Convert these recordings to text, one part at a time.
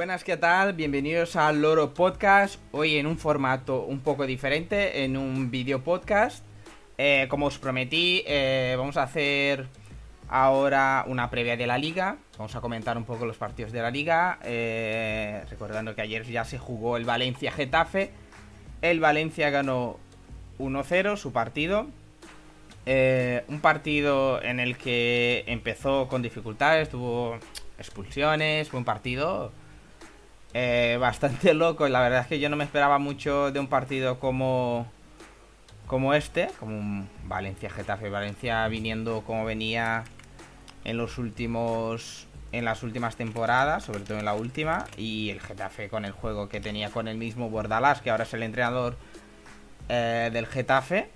Buenas, ¿qué tal? Bienvenidos al Loro Podcast. Hoy en un formato un poco diferente, en un video podcast. Eh, como os prometí, eh, vamos a hacer ahora una previa de la liga. Vamos a comentar un poco los partidos de la liga. Eh, recordando que ayer ya se jugó el Valencia-Getafe. El Valencia ganó 1-0 su partido. un partido en el que empezó con dificultades, tuvo expulsiones, fue un partido eh, bastante loco. La verdad es que yo no me esperaba mucho de un partido como, como este, como un Valencia-Getafe. Valencia viniendo como venía en los últimos en las últimas temporadas, sobre todo en la última, y el Getafe con el juego que tenía con el mismo Bordalás, que ahora es el entrenador eh, del Getafe,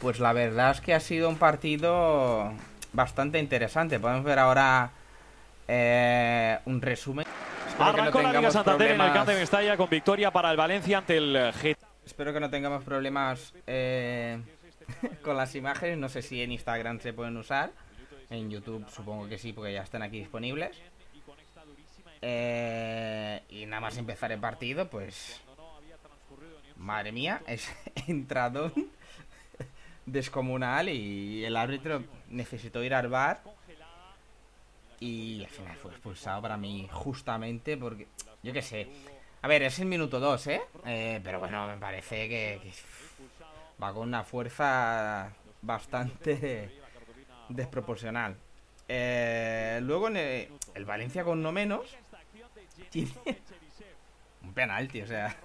pues la verdad es que ha sido un partido bastante interesante. Podemos ver ahora eh, un resumen. Arrancó la Liga Santander en el de Mestalla con victoria para el Valencia ante el Getafe. Espero que no tengamos problemas eh, con las imágenes. No sé si en Instagram se pueden usar. En YouTube supongo que sí, porque ya están aquí disponibles. Eh, y nada más empezar el partido, pues... Madre mía, es entrado descomunal y el árbitro necesitó ir al bar y al final fue expulsado para mí justamente porque, yo qué sé. A ver, es el minuto 2, ¿eh? ¿eh? Pero bueno, me parece que, va con una fuerza bastante desproporcional. Eh, luego en el, Valencia con no menos tiene un penalti, o sea.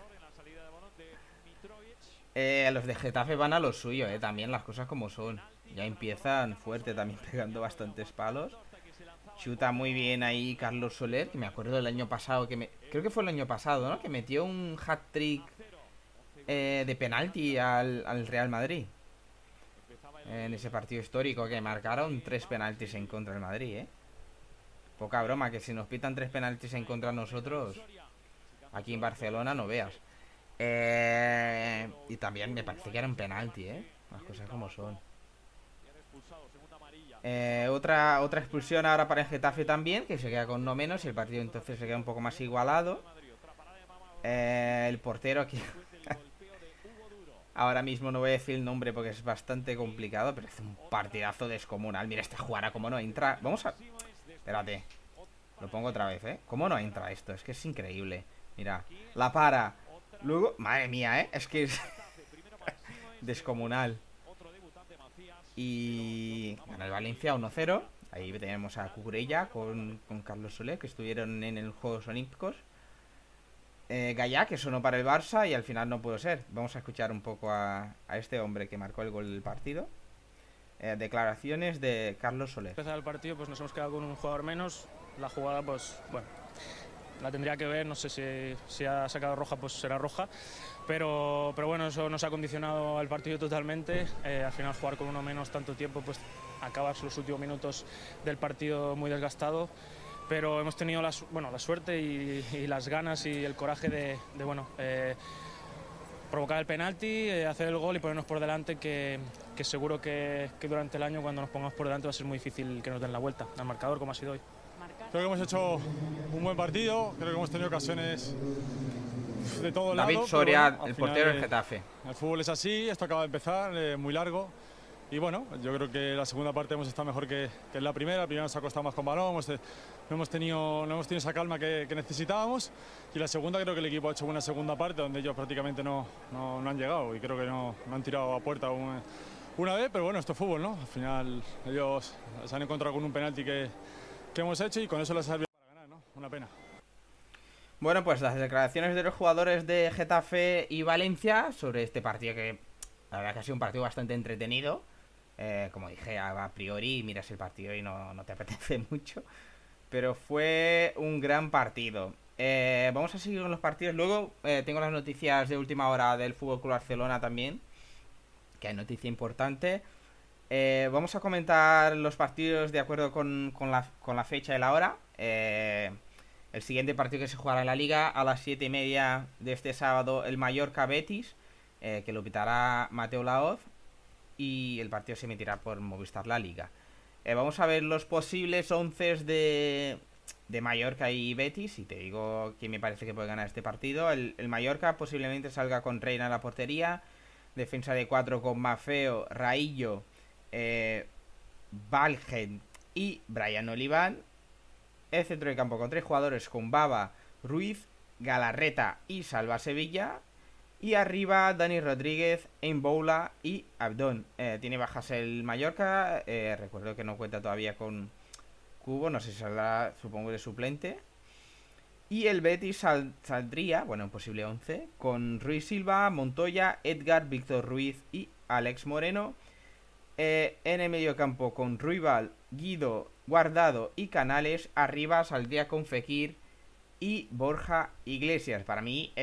Eh, los de Getafe van a lo suyo, eh, también las cosas como son. Ya empiezan fuerte, también pegando bastantes palos. Chuta muy bien ahí Carlos Soler, que me acuerdo del año pasado, que me, creo que fue el año pasado, ¿no? Que metió un hat-trick eh, de penalti al, Real Madrid. En ese partido histórico que marcaron tres penaltis en contra del Madrid, ¿eh? Poca broma, que si nos pitan tres penaltis en contra nosotros, aquí en Barcelona no veas. Eh, y también me parece que era un penalti, ¿eh? Las cosas como son. Eh, otra, otra expulsión ahora para el Getafe también, que se queda con no menos y el partido entonces se queda un poco más igualado. Eh, el portero aquí... ahora mismo no voy a decir el nombre porque es bastante complicado, pero es un partidazo descomunal. Mira, esta jugada como no entra... Vamos a... Espérate. Lo pongo otra vez, ¿eh? ¿Cómo no entra esto? Es que es increíble. Mira, la para. Luego... Madre mía, ¿eh? Es que es... descomunal. Y gana el Valencia 1-0. Ahí tenemos a Cucurella con, Carlos Soler, que estuvieron en los Juegos Olímpicos. Eh, Gaya, que sonó para el Barça y al final no pudo ser. Vamos a escuchar un poco a, este hombre que marcó el gol del partido. Eh, declaraciones de Carlos Soler. Empezar el partido, pues nos hemos quedado con un jugador menos. La jugada, pues bueno, la tendría que ver. No sé si, si ha sacado roja, pues será roja. Pero, pero bueno, eso nos ha condicionado al partido totalmente. Eh, al final jugar con uno menos tanto tiempo, pues acabas los últimos minutos del partido muy desgastado. Pero hemos tenido la, bueno, la suerte y, las ganas y el coraje de, bueno, eh, provocar el penalti, eh, hacer el gol y ponernos por delante, que, seguro que, durante el año cuando nos pongamos por delante va a ser muy difícil que nos den la vuelta al marcador como ha sido hoy. Creo que hemos hecho un buen partido, creo que hemos tenido ocasiones de todo David lado. Soria, el portero del Getafe. El fútbol es así, esto acaba de empezar, eh, muy largo. Y bueno, yo creo que la segunda parte hemos estado mejor que, que en la primera. La primera nos ha costado más con balón, hemos, no, hemos tenido, no hemos tenido esa calma que, necesitábamos. Y la segunda creo que el equipo ha hecho una segunda parte donde ellos prácticamente no, no, han llegado y creo que no, han tirado a puerta una, una, vez, pero bueno, esto es fútbol, ¿no? Al final ellos se han encontrado con un penalti que, que hemos hecho y con eso les ha servido para ganar, ¿no? Una pena. Bueno, pues las declaraciones de los jugadores de Getafe y Valencia sobre este partido que la verdad que ha sido un partido bastante entretenido. Eh, como dije a, priori, miras el partido y no, te apetece mucho. Pero fue un gran partido. Eh, vamos a seguir con los partidos. Luego eh, tengo las noticias de última hora del Fútbol Club Barcelona también. Que hay noticia importante. Vamos a comentar los partidos de acuerdo con, la, fecha y la hora. Eh, el siguiente partido que se jugará en la liga a las 7 y media de este sábado, el Mallorca Betis, eh, que lo pitará Mateo Laoz. Y el partido se emitirá por Movistar La Liga. Eh, vamos a ver los posibles 11 de, Mallorca y Betis, y te digo quién me parece que puede ganar este partido. El, Mallorca posiblemente salga con Reina en la portería, defensa de 4 con Mafeo, Raillo, eh, y Brian Oliván. El centro de campo con tres jugadores con Baba, Ruiz, Galarreta y Salva Sevilla. Y arriba Dani Rodríguez, Boula y Abdón. Eh, tiene bajas el Mallorca. Eh, recuerdo que no cuenta todavía con Cubo. No sé si saldrá, supongo, de suplente. Y el Betis saldría, bueno, en posible 11, con Ruiz Silva, Montoya, Edgar, Víctor Ruiz y Alex Moreno. Eh, en el medio campo con Ruibal, Guido, Guardado y Canales. Arriba saldría con Fekir y Borja Iglesias. Para mí,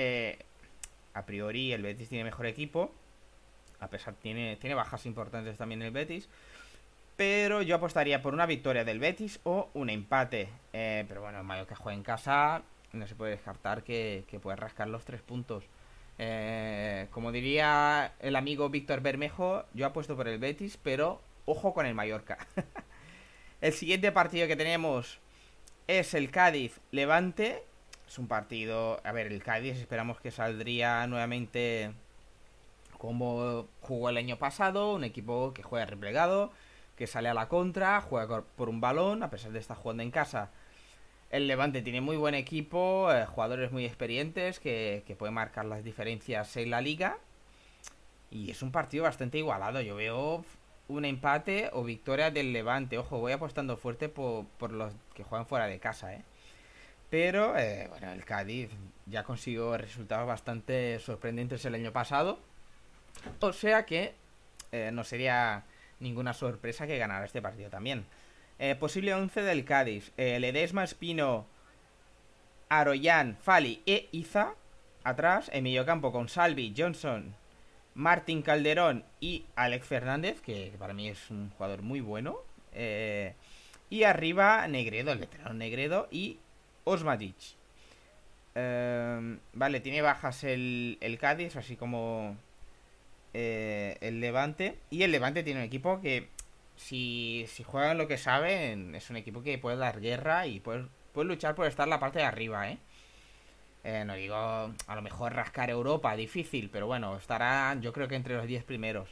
a priori el Betis tiene mejor equipo. A pesar tiene tiene bajas importantes también el Betis. Pero yo apostaría por una victoria del Betis o un empate. Eh, pero bueno, el Mallorca juega en casa. No se puede descartar que, puede rascar los tres puntos. Eh, como diría el amigo Víctor Bermejo, yo apuesto por el Betis, pero ojo con el Mallorca. el siguiente partido que tenemos es el Cádiz Levante. Es un partido. A ver, el Cádiz esperamos que saldría nuevamente como jugó el año pasado. Un equipo que juega replegado, que sale a la contra, juega por un balón, a pesar de estar jugando en casa. El Levante tiene muy buen equipo, eh, jugadores muy experientes que, que pueden marcar las diferencias en la liga. Y es un partido bastante igualado. Yo veo un empate o victoria del Levante. Ojo, voy apostando fuerte por, por los que juegan fuera de casa, ¿eh? Pero, eh, bueno, el Cádiz ya consiguió resultados bastante sorprendentes el año pasado. O sea que eh, no sería ninguna sorpresa que ganara este partido también. Eh, posible 11 del Cádiz. Ledesma, Espino, Aroyan, Fali e Iza. Atrás, en campo con Salvi, Johnson, Martín Calderón y Alex Fernández, que para mí es un jugador muy bueno. y arriba, Negredo, el veterano Negredo y Osmatic. Em, vale, tiene bajas el, el Cádiz, así como eh, el Levante. Y el Levante tiene un equipo que, si, juegan lo que saben, es un equipo que puede dar guerra y puede, luchar por estar en la parte de arriba, ¿eh? ¿eh? no digo, a lo mejor rascar Europa, difícil, pero bueno, estarán yo creo que entre los 10 primeros.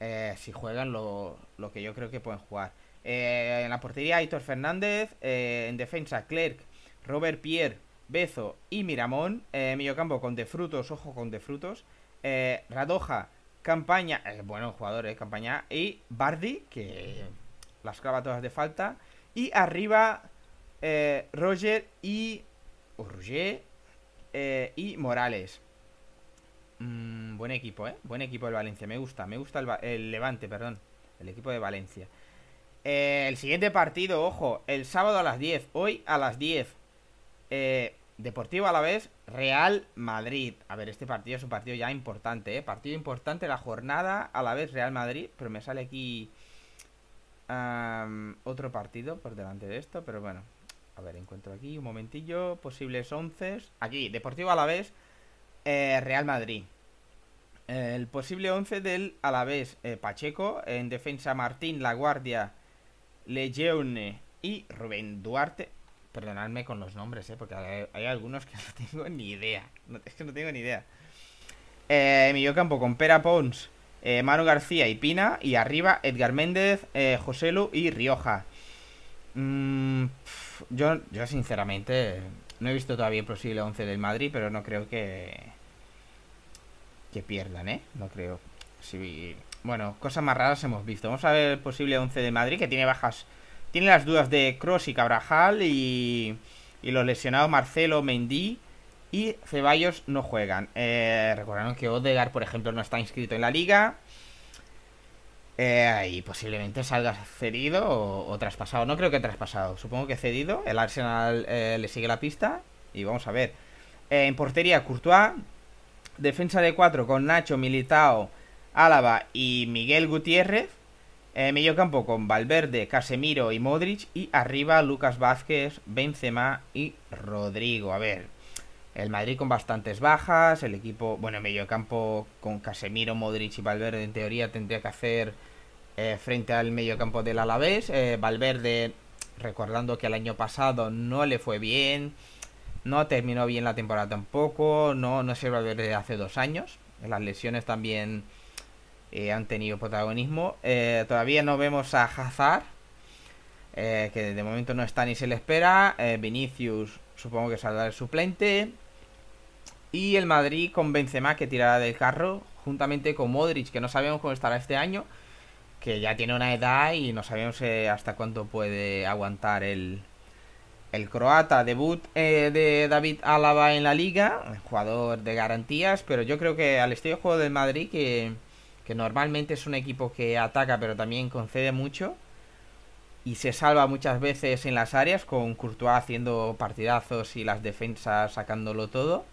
Eh, si juegan lo, lo que yo creo que pueden jugar. Eh, en la portería, Aitor Fernández. Eh, en defensa, Clerc, Robert Pierre, Bezo y Miramón. Eh, con De Frutos, ojo con De Frutos. Eh, Radoja, Campaña, bueno, jugadores, Campaña. Y Bardi, que las clava todas de falta. Y arriba, Roger y. O Roger y Morales. Mm, buen equipo, ¿eh? Buen equipo el Valencia. Me gusta, me gusta el, el Levante, perdón. El equipo de Valencia. Eh, el siguiente partido, ojo, el sábado a las 10. Hoy a las 10. Eh, Deportivo a la vez, Real Madrid. A ver, este partido es un partido ya importante, ¿eh? Partido importante la jornada, a la vez Real Madrid. Pero me sale aquí otro partido por delante de esto. Pero bueno, a ver, encuentro aquí un momentillo. Posibles 11. Aquí, Deportivo a la vez, eh, Real Madrid. El posible 11 del Alavés, eh, Pacheco. En defensa, Martín, La Guardia. Lejeune y Rubén Duarte. Perdonadme con los nombres, ¿eh? porque hay, algunos que no tengo ni idea. es que no tengo ni idea. Eh, campo con Pera Pons, eh, Manu García y Pina. Y arriba Edgar Méndez, eh, Joselu y Rioja. Mm, yo, yo, sinceramente, no he visto todavía el posible 11 del Madrid, pero no creo que. que pierdan, ¿eh? No creo. Si bueno, cosas más raras hemos visto. Vamos a ver el posible 11 de Madrid, que tiene bajas. Tiene las dudas de Cross y Cabrajal y, y los lesionados Marcelo, Mendy y Ceballos no juegan. Eh, recordaron que Odegar, por ejemplo, no está inscrito en la liga. Eh, y posiblemente salga cedido o, traspasado. No creo que traspasado. Supongo que cedido. El Arsenal eh, le sigue la pista. Y vamos a ver. Eh, en portería, Courtois. Defensa de 4 con Nacho, Militao, Álava y Miguel Gutiérrez. Eh, medio campo con Valverde, Casemiro y Modric. Y arriba Lucas Vázquez, Benzema y Rodrigo. A ver, el Madrid con bastantes bajas. El equipo, bueno, medio campo con Casemiro, Modric y Valverde en teoría tendría que hacer eh, frente al medio campo del Alavés. Eh, Valverde recordando que el año pasado no le fue bien, no terminó bien la temporada tampoco, no, no se va a ver desde hace dos años. Las lesiones también eh, han tenido protagonismo. Eh, todavía no vemos a Hazard, eh, que de momento no está ni se le espera. Vinicius supongo que saldrá el suplente. Y el Madrid con Benzema que tirará del carro, juntamente con Modric, que no sabemos cómo estará este año, que ya tiene una edad y no sabemos hasta cuánto puede aguantar el, el croata, debut de David Álava en la liga, jugador de garantías, pero yo creo que al estilo de juego del Madrid, que, que normalmente es un equipo que ataca pero también concede mucho y se salva muchas veces en las áreas con Courtois haciendo partidazos y las defensas sacándolo todo.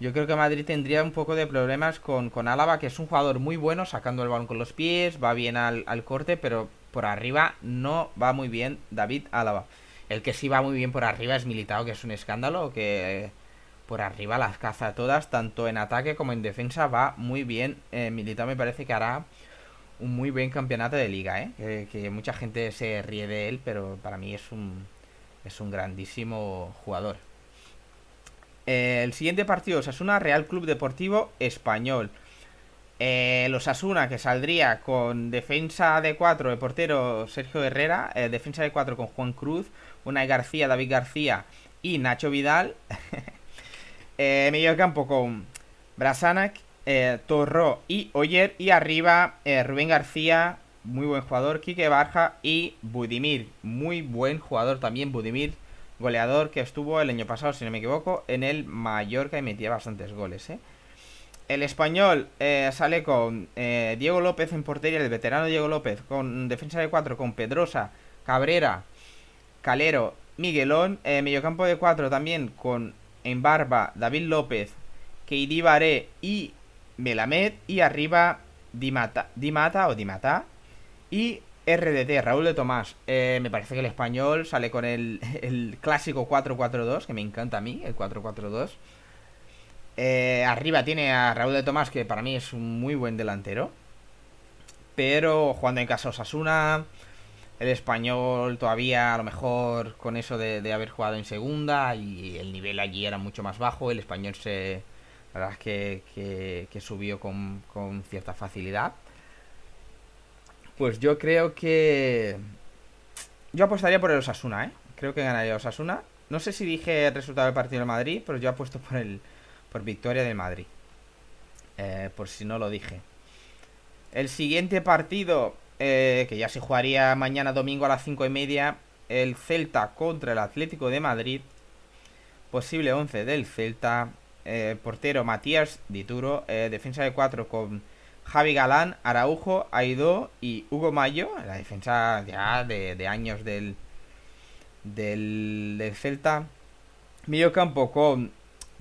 Yo creo que Madrid tendría un poco de problemas con, con Álava, que es un jugador muy bueno sacando el balón con los pies, va bien al, al corte, pero por arriba no va muy bien David Álava. El que sí va muy bien por arriba es Militao, que es un escándalo, que por arriba las caza todas, tanto en ataque como en defensa, va muy bien. Eh, me parece que hará un muy buen campeonato de liga, ¿eh? que, mucha gente se ríe de él, pero para mí es un, es un grandísimo jugador. Eh, el siguiente partido, Osasuna Real Club Deportivo Español. Eh, los Asuna, que saldría con defensa de 4 de portero Sergio Herrera, eh, defensa de 4 con Juan Cruz, Unai García, David García y Nacho Vidal. eh, medio campo con Brasanac, eh, y Oyer. Y arriba eh, Rubén García, muy buen jugador, Quique Barja y Budimir, muy buen jugador también, Budimir, goleador que estuvo el año pasado, si no me equivoco, en el Mallorca y metía bastantes goles. ¿eh? El español eh, sale con Diego López en portería, el veterano Diego López, con defensa de 4 con Pedrosa, Cabrera, Calero, Miguelón. Eh, mediocampo de 4 también con en barba David López, Keidi Baré y Melamed. Y arriba Dimata, Dimata o Dimata. Y RDT, Raúl de Tomás. Eh, me parece que el español sale con el, el clásico 4-4-2, que me encanta a mí, el 4-4-2. Eh, arriba tiene a Raúl de Tomás, que para mí es un muy buen delantero. Pero jugando en casa Osasuna, el español todavía a lo mejor con eso de, haber jugado en segunda y el nivel allí era mucho más bajo, el español se... La verdad es que, que, subió con, con, cierta facilidad. Pues yo creo que... Yo apostaría por el Osasuna, ¿eh? Creo que ganaría Osasuna. No sé si dije el resultado del partido de Madrid, pero yo apuesto por el por victoria de Madrid. Eh, por si no lo dije. El siguiente partido eh, que ya se jugaría mañana domingo a las 5 y media, el Celta contra el Atlético de Madrid. Posible 11 del Celta. Eh, portero Matías Dituro. Eh, defensa de 4 con Javi Galán, Araujo, Aidó y Hugo Mayo. La defensa ya de, años del, del, Celta. Medio campo con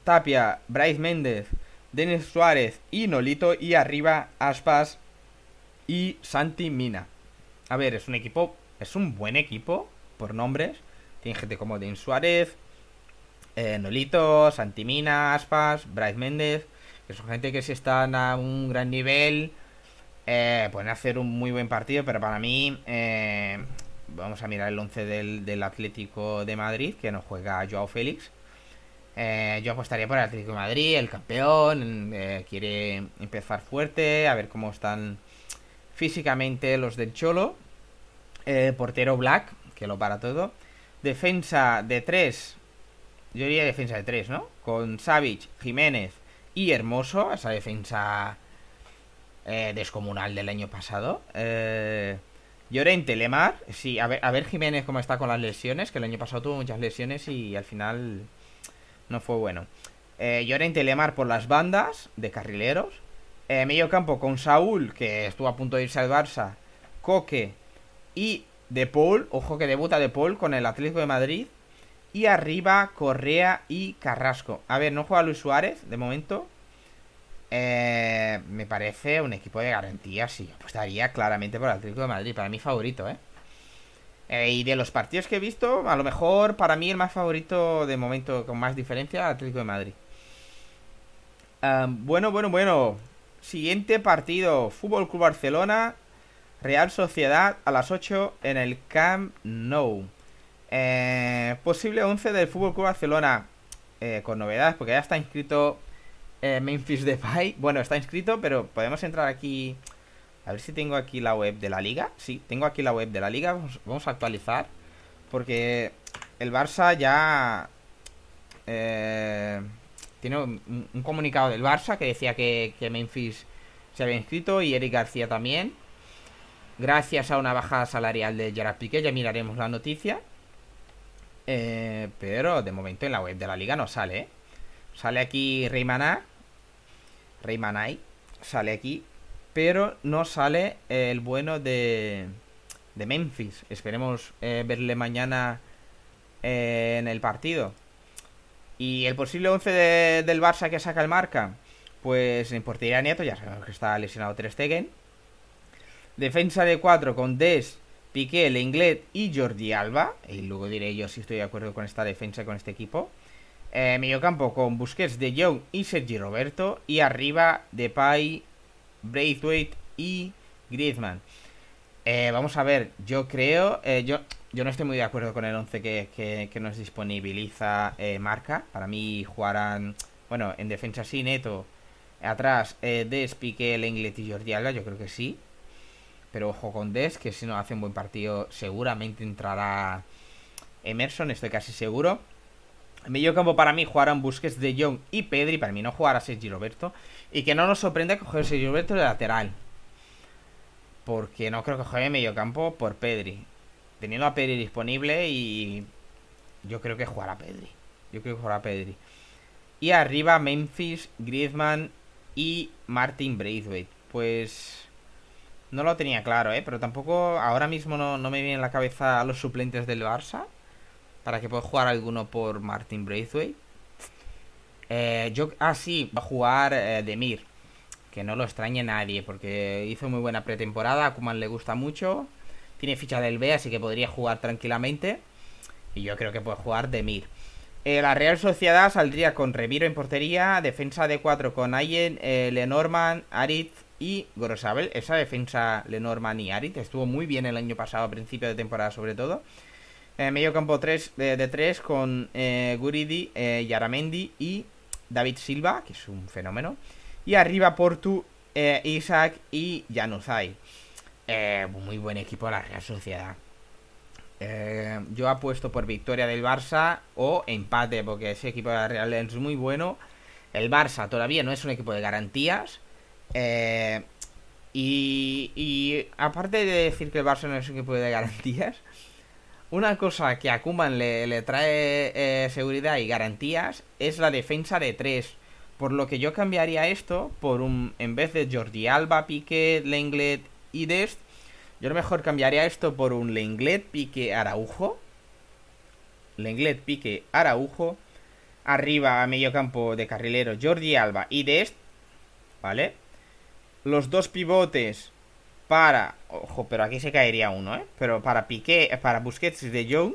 Tapia, Bryce Méndez, Denis Suárez y Nolito. Y arriba Aspas, y Santi Mina. A ver, es un equipo, es un buen equipo por nombres. Tiene gente como Dean Suárez, eh, Nolito, Santi Mina, Aspas, Bryce Méndez, que son gente que si están a un gran nivel eh, pueden hacer un muy buen partido, pero para mí eh, vamos a mirar el 11 del, del, Atlético de Madrid, que no juega Joao Félix. Eh, yo apostaría por el Atlético de Madrid, el campeón, eh, quiere empezar fuerte, a ver cómo están físicamente los del Cholo. Eh, portero Black, que lo para todo. Defensa de 3. Yo diría defensa de 3, ¿no? Con Savic, Jiménez y Hermoso. Esa defensa eh, descomunal del año pasado. Eh, Llorente, Lemar. Sí, a ver, a ver Jiménez cómo está con las lesiones. Que el año pasado tuvo muchas lesiones y al final no fue bueno. Eh, Llorente, Lemar por las bandas de carrileros. Eh, medio campo con Saúl, que estuvo a punto de irse al Barça. Coque y De Paul. Ojo que debuta De Paul con el Atlético de Madrid. Y arriba Correa y Carrasco. A ver, no juega Luis Suárez de momento. Eh, me parece un equipo de garantía. Sí, apostaría claramente por el Atlético de Madrid. Para mí favorito, ¿eh? ¿eh? Y de los partidos que he visto, a lo mejor para mí el más favorito de momento con más diferencia, el Atlético de Madrid. bueno, bueno, bueno. Siguiente partido, Fútbol Club Barcelona, Real Sociedad a las 8 en el Camp Nou. Eh, posible 11 del Fútbol Club Barcelona. Eh, con novedades, porque ya está inscrito eh, Memphis Depay. Bueno, está inscrito, pero podemos entrar aquí. A ver si tengo aquí la web de la liga. Sí, tengo aquí la web de la liga. Vamos, a actualizar. Porque el Barça ya. Eh, tiene un, comunicado del Barça que decía que, Memphis se había inscrito y Eric García también. Gracias a una bajada salarial de Gerard Piqué, ya miraremos la noticia. Eh, pero de momento en la web de la liga no sale, ¿eh? Sale aquí Reymaná. Reymanay. Sale aquí. Pero no sale el bueno de, de Memphis. Esperemos eh, verle mañana en el partido. Y el posible 11 del Barça que saca el marca. Pues en portería Nieto, ya sabemos que está lesionado Ter Stegen. Defensa de 4 con Des, Piqué, Lenglet y Jordi Alba. Y luego diré yo si estoy de acuerdo con esta defensa, con este equipo. Eh, mediocampo con Busquets, De Jong y Sergi Roberto. Y arriba Depay, Braithwaite y Griezmann. Eh, vamos a ver, yo creo... Eh, yo, yo no estoy muy de acuerdo con el 11 que, que, nos disponibiliza eh, Marca. Para mí jugarán... Bueno, en defensa sí, Neto. Atrás, Des, Piqué, Lenglet y Jordi Alba, yo creo que sí. Pero ojo con Des, que si no hace un buen partido, seguramente entrará Emerson, estoy casi seguro. En medio campo para mí jugarán Busquets de Jong y Pedri. Para mí no jugará Sergi Roberto. Y que no nos sorprenda coger Sergi Roberto de lateral. Porque no creo que juegue medio campo por Pedri. Teniendo a Pedri disponible y yo creo que jugará Pedri. Yo creo que jugará Pedri. Y arriba Memphis, Griezmann y Martin Braithwaite. Pues no lo tenía claro, ¿eh? Pero tampoco ahora mismo no, me viene en la cabeza los suplentes del Barça. Para que pueda jugar alguno por Martin Braithwaite. Eh, yo, ah, sí, va a jugar eh, Demir. Que no lo extrañe nadie, porque hizo muy buena pretemporada. A Kuman le gusta mucho. Tiene ficha del B, así que podría jugar tranquilamente. Y yo creo que puede jugar Demir. Eh, la Real Sociedad saldría con Reviro en portería. Defensa de 4 con Ayen, eh, Lenormand, Aritz y Gorosabel. Esa defensa Lenormand y Aritz estuvo muy bien el año pasado, a principio de temporada sobre todo. Eh, medio campo 3 de 3 con eh, Guridi, Yaramendi y David Silva, que es un fenómeno. Y arriba Portu, Isaac y Januzaj. Muy buen equipo la Real Sociedad. yo apuesto por victoria del Barça o empate, porque ese equipo de la Real es muy bueno. El Barça todavía no es un equipo de garantías. y, y aparte de decir que el Barça no es un equipo de garantías, una cosa que a Kuman le, trae eh, seguridad y garantías es la defensa de tres. Por lo que yo cambiaría esto por un. En vez de Jordi Alba, Piqué, Lenglet y Dest, yo a lo mejor cambiaría esto por un Lenglet, Piqué, Araujo. Lenglet, Piqué, Araujo. Arriba a medio campo de carrilero Jordi Alba y Dest. ¿Vale? Los dos pivotes para. Ojo, pero aquí se caería uno, ¿eh? Pero para Piqué, para Busquets de Jong.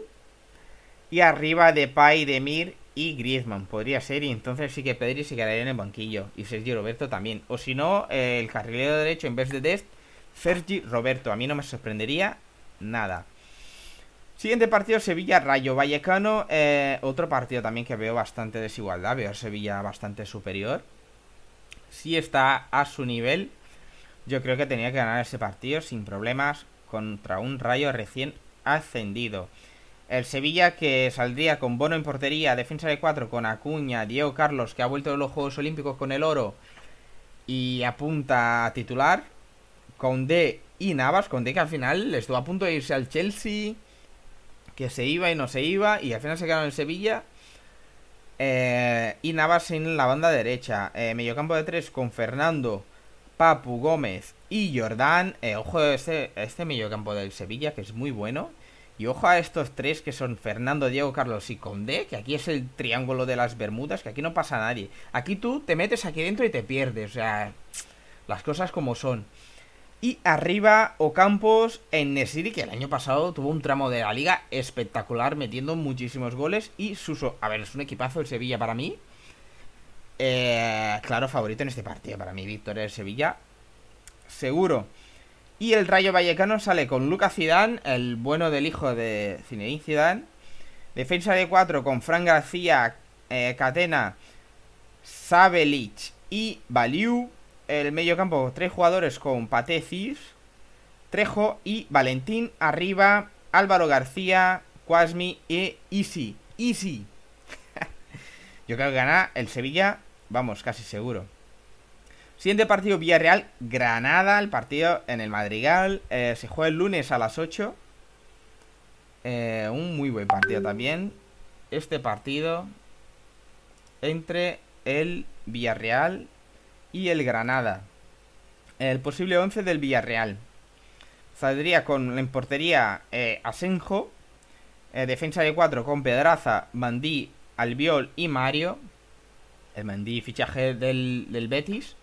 Y arriba de Pai, Demir y Griezmann. Podría ser. Y entonces sí que Pedri se quedaría en el banquillo. Y Sergio Roberto también. O si no, el carrilero derecho en vez de Dest, Sergi Roberto. A mí no me sorprendería nada. Siguiente partido, Sevilla-Rayo Vallecano. Eh, otro partido también que veo bastante desigualdad. Veo a Sevilla bastante superior. Sí está a su nivel yo creo que tenía que ganar ese partido sin problemas contra un Rayo recién ascendido. El Sevilla que saldría con Bono en portería, defensa de 4 con Acuña, Diego Carlos que ha vuelto de los Juegos Olímpicos con el oro y apunta a titular, con D y Navas, con D que al final estuvo a punto de irse al Chelsea, que se iba y no se iba y al final se quedó en Sevilla. Eh, y Navas en la banda derecha, eh, mediocampo de 3 con Fernando, Papu Gómez y Jordán. Eh, ojo a este, este mediocampo del Sevilla, que es muy bueno. Y ojo a estos tres que son Fernando, Diego, Carlos y Condé, que aquí es el triángulo de las Bermudas, que aquí no pasa nadie. Aquí tú te metes aquí dentro y te pierdes, o sea, las cosas como son. Y arriba Ocampos en Nesiri, que el año pasado tuvo un tramo de la liga espectacular, metiendo muchísimos goles. Y Suso, a ver, es un equipazo el Sevilla para mí. Eh, claro, favorito en este partido. Para mí, victoria del Sevilla. Seguro. Y el Rayo Vallecano sale con Lucas Zidane, el bueno del hijo de Zinedine Zidane. Defensa de 4 con Fran García, eh, Catena, Sabelich y Baliu. El medio campo, tres jugadores con Patecis, Trejo y Valentín. Arriba, Álvaro García, Quasmi e Easy. Easy. Yo creo que gana el Sevilla, vamos, casi seguro. Siguiente partido, Villarreal, Granada, el partido en el Madrigal. Eh, se juega el lunes a las 8. Eh, un muy buen partido también. Este partido entre el Villarreal y el Granada. El posible 11 del Villarreal. Saldría con en portería eh, Asenjo. defensa de 4 con Pedraza, Mandí, Albiol y Mario. El Mandí fichaje del, del Betis.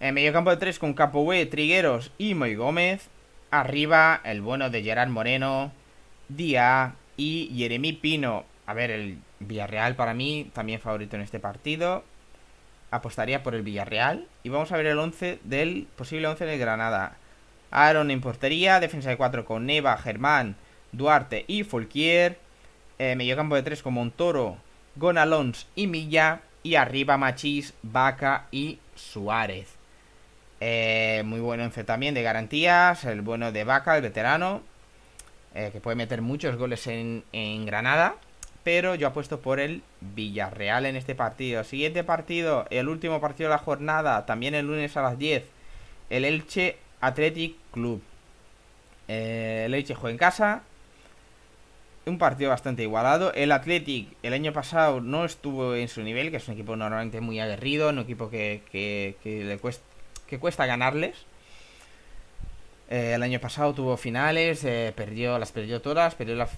En medio campo de 3 con Capoue, Trigueros y Moy Gómez. Arriba el bueno de Gerard Moreno, Díaz y Jeremy Pino. A ver, el Villarreal para mí también favorito en este partido. Apostaría por el Villarreal. Y vamos a ver el 11 del posible 11 de Granada. Aaron en portería, defensa de 4 con Neva, Germán, Duarte y Folquier. Eh, medio campo de 3 con Montoro, Gonalons y Milla. Y arriba Machís, Vaca y Suárez. Eh, muy bueno en también de garantías. El bueno de Vaca, el veterano. Eh, que puede meter muchos goles en, Granada. Pero yo apuesto por el Villarreal en este partido. Siguiente partido, el último partido de la jornada. También el lunes a las 10. El Elche Athletic Club. Eh, el Elche juega en casa. Un partido bastante igualado. El Athletic el año pasado no estuvo en su nivel, que es un equipo normalmente muy aguerrido, un equipo que, le que cuesta ganarles. Eh, el año pasado tuvo finales, eh, perdió, las perdió todas, perdió la,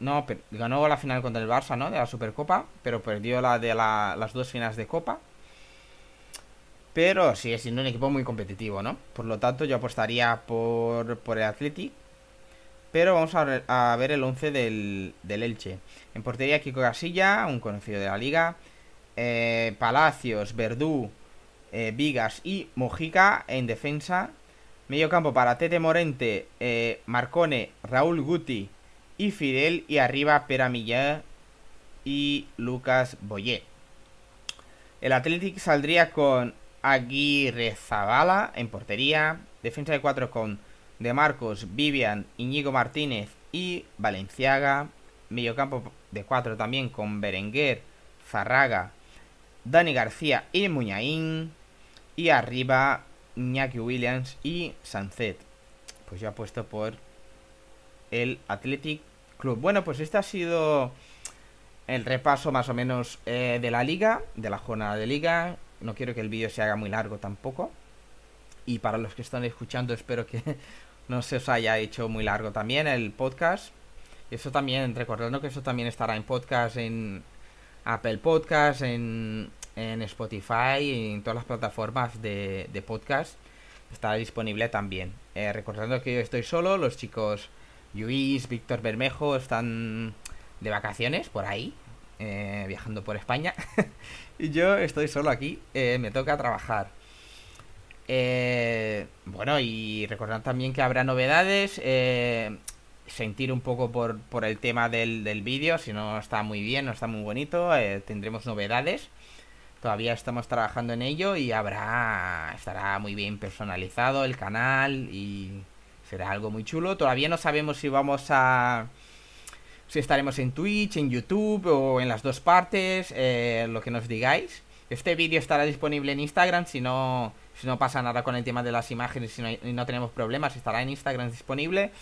no, ganó la final contra el Barça, ¿no? De la Supercopa, pero perdió la de las dos finales de Copa. Pero sigue siendo un equipo muy competitivo, ¿no? Por lo tanto, yo apostaría por, por el Athletic. Pero vamos a, ver el 11 del, del, Elche. En portería, Kiko Casilla, un conocido de la liga. Eh, Palacios, Verdú, Vigas y Mojica en defensa. Medio campo para Tete Morente, eh, Marcone, Raúl Guti y Fidel. Y arriba Pera y Lucas Boyé. El Athletic saldría con Aguirre Zavala en portería. Defensa de 4 con De Marcos, Vivian, Iñigo Martínez y Valenciaga. Medio campo de 4 también con Berenguer, Zarraga, Dani García y Muñain. Y arriba Iñaki Williams y Sancet. Pues yo apuesto por el Athletic Club. Bueno, pues este ha sido el repaso más o menos eh, de la liga, de la jornada de liga. No quiero que el vídeo se haga muy largo tampoco. Y para los que están escuchando, espero que no se os haya hecho muy largo también el podcast. Eso también, recordando que eso también estará en podcast, en Apple Podcast, en en Spotify y en todas las plataformas de, podcast. Está disponible también. Eh, recordando que yo estoy solo, los chicos Luis, Víctor Bermejo están de vacaciones por ahí, eh, viajando por España. y yo estoy solo aquí, eh, me toca trabajar. bueno, y recordad también que habrá novedades. sentir un poco por, por el tema del, del vídeo, si no está muy bien, no está muy bonito, tendremos novedades. Todavía estamos trabajando en ello y habrá estará muy bien personalizado el canal y será algo muy chulo. Todavía no sabemos si vamos a si estaremos en Twitch, en YouTube o en las dos partes, eh, lo que nos digáis. Este vídeo estará disponible en Instagram si no si no pasa nada con el tema de las imágenes y no, tenemos problemas, estará en Instagram disponible.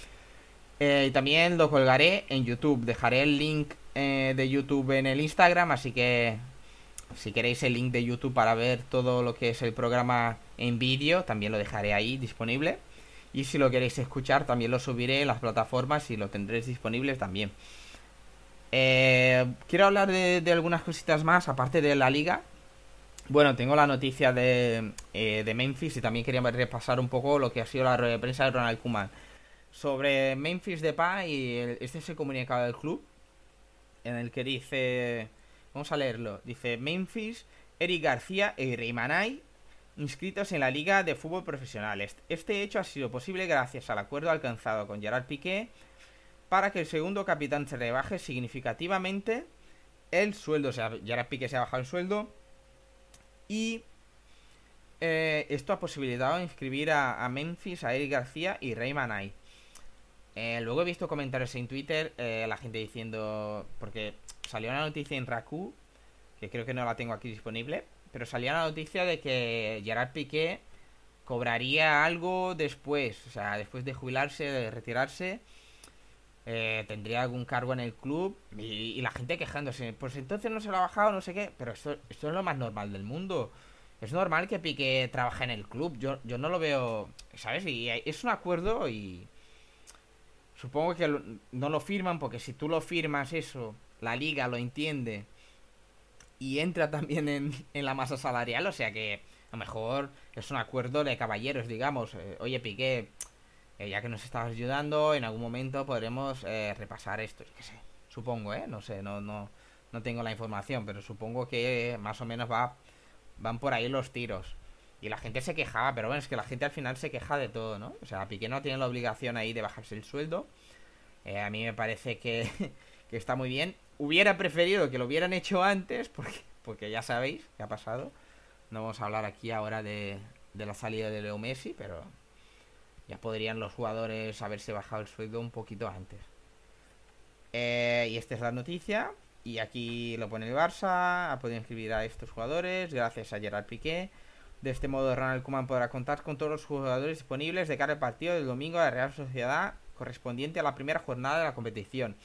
Eh, y también lo colgaré en YouTube. Dejaré el link eh, de YouTube en el Instagram, así que si queréis el link de YouTube para ver todo lo que es el programa en vídeo, también lo dejaré ahí disponible. Y si lo queréis escuchar, también lo subiré en las plataformas y lo tendréis disponible también. Eh, quiero hablar de, algunas cositas más, aparte de la liga. Bueno, tengo la noticia de, eh, Memphis y también quería repasar un poco lo que ha sido la rueda de prensa de Ronald Koeman. Sobre Memphis Depay y este es el comunicado del club en el que dice Vamos a leerlo. Dice Memphis, Eric García y Reimanay inscritos en la Liga de Fútbol Profesional. Este hecho ha sido posible gracias al acuerdo alcanzado con Gerard Piqué para que el segundo capitán se rebaje significativamente el sueldo. Gerard Piqué se ha bajado el sueldo. Y eh, esto ha posibilitado inscribir a, Memphis, a Eric García y Rayman Ay. Eh, luego he visto comentarios en Twitter, eh, la gente diciendo. Porque salió una noticia en Raku, que creo que no la tengo aquí disponible. Pero salía la noticia de que Gerard Piqué cobraría algo después. O sea, después de jubilarse, de retirarse. tendría algún cargo en el club y, la gente quejándose. Pues entonces no se lo ha bajado, no sé qué. Pero esto, esto es lo más normal del mundo. Es normal que Piqué trabaje en el club. Yo, yo no lo veo, ¿sabes? Y es un acuerdo y supongo que no lo firman porque si tú lo firmas eso, la liga lo entiende y entra también en, la masa salarial, o sea que a lo mejor es un acuerdo de caballeros, digamos. Eh, oye, Piqué, eh, ya que nos estabas ayudando, en algún momento podremos eh, repasar esto. Yo sé, supongo, ¿eh? No sé, no, no, no tengo la información, pero supongo que más o menos va van por ahí los tiros. Y la gente se quejaba, pero bueno, es que la gente al final se queja de todo, ¿no? O sea, Piqué no tiene la obligación ahí de bajarse el sueldo. Eh, a mí me parece que, que, está muy bien. Hubiera preferido que lo hubieran hecho antes, porque, porque ya sabéis qué ha pasado. No vamos a hablar aquí ahora de, de la salida de Leo Messi, pero ya podrían los jugadores haberse bajado el sueldo un poquito antes. Eh, y esta es la noticia. Y aquí lo pone el Barça, ha podido inscribir a estos jugadores gracias a Gerard Piqué. De este modo Ronald Koeman podrá contar con todos los jugadores disponibles de cara al partido del domingo de la Real Sociedad correspondiente a la primera jornada de la competición.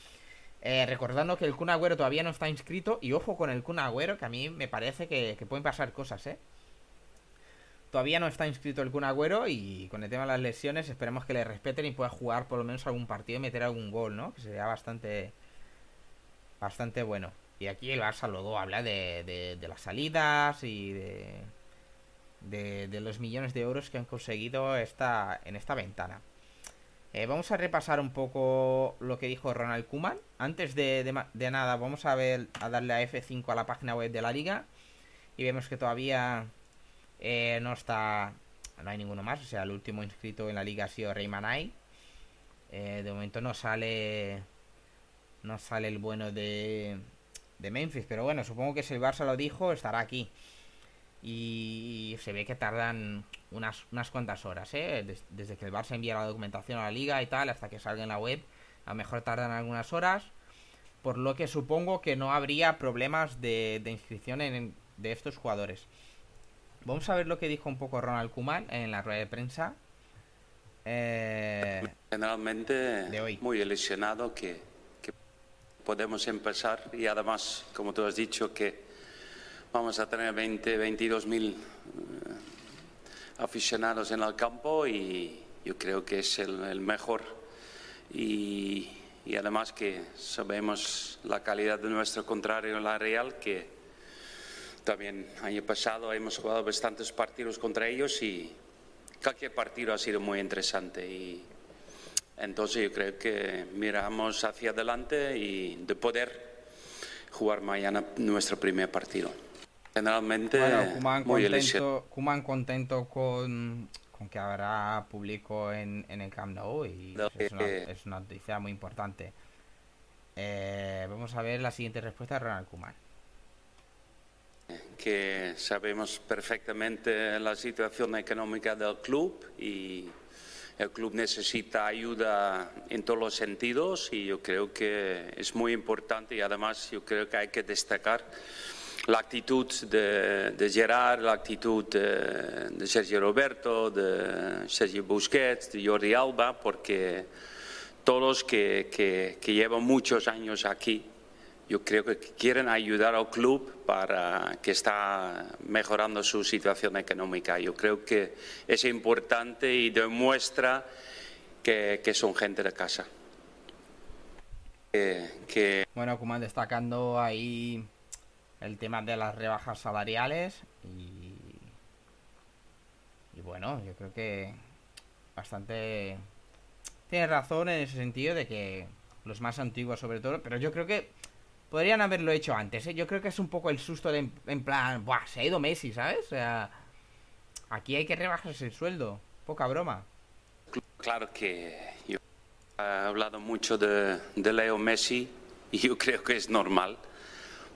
Eh, recordando que el Kun Agüero todavía no está inscrito y ojo con el Kun Agüero que a mí me parece que, pueden pasar cosas, ¿eh? Todavía no está inscrito el Kun Agüero y con el tema de las lesiones esperemos que le respeten y pueda jugar por lo menos algún partido y meter algún gol, ¿no? Que sería bastante bastante bueno. Y aquí el Barça luego habla de, de, las salidas y de, de, los millones de euros que han conseguido esta, en esta ventana. Eh, vamos a repasar un poco lo que dijo Ronald Kuman. Antes de, nada, vamos a ver a darle a F5 a la página web de la liga. Y vemos que todavía eh, no está. No hay ninguno más. O sea, el último inscrito en la liga ha sido Rayman eh, de momento no sale no sale el bueno de, de Memphis. Pero bueno, supongo que si el Barça lo dijo, estará aquí. Y se ve que tardan unas, unas cuantas horas, ¿eh? Desde, que el Barça envía la documentación a la liga y tal, hasta que salga en la web. A lo mejor tardan algunas horas. Por lo que supongo que no habría problemas de, de inscripción en, de estos jugadores. Vamos a ver lo que dijo un poco Ronald Kuman en la rueda de prensa. Eh, Generalmente de hoy. muy ilusionado que podemos empezar y además, como tú has dicho, que vamos a tener 20, 22 mil eh, aficionados en el campo y yo creo que es el, mejor y, y, además que sabemos la calidad de nuestro contrario la Real que también año pasado hemos jugado bastantes partidos contra ellos y cualquier partido ha sido muy interesante y entonces yo creo que miramos hacia adelante y de poder jugar mañana nuestro primer partido. Generalmente bueno, muy contento, contento con, con, que habrá público en, en el Camp Nou y es, una, es, una, noticia muy importante. Eh, vamos a ver la siguiente respuesta de Ronald Kuman. Que sabemos perfectamente la situación económica del club y el club necesita ayuda en todos los sentidos y yo creo que es muy importante y además yo creo que hay que destacar la actitud de, Gerard, la actitud de, Sergio Roberto, de Sergio Busquets, de Jordi Alba, porque todos que, que llevan muchos años aquí yo creo que quieren ayudar al club para que está mejorando su situación económica. Yo creo que es importante y demuestra que, son gente de casa. que... Bueno, como destacando ahí el tema de las rebajas salariales y, y bueno, yo creo que bastante tiene razón en ese sentido de que los más antiguos sobre todo, pero yo creo que Podrían haberlo hecho antes, ¿eh? Yo creo que es un poco el susto de, en plan, ¡buah! Se ha ido Messi, ¿sabes? O sea, aquí hay que rebajarse el sueldo. Poca broma. Claro que yo Ha hablado mucho de, de Leo Messi y yo creo que es normal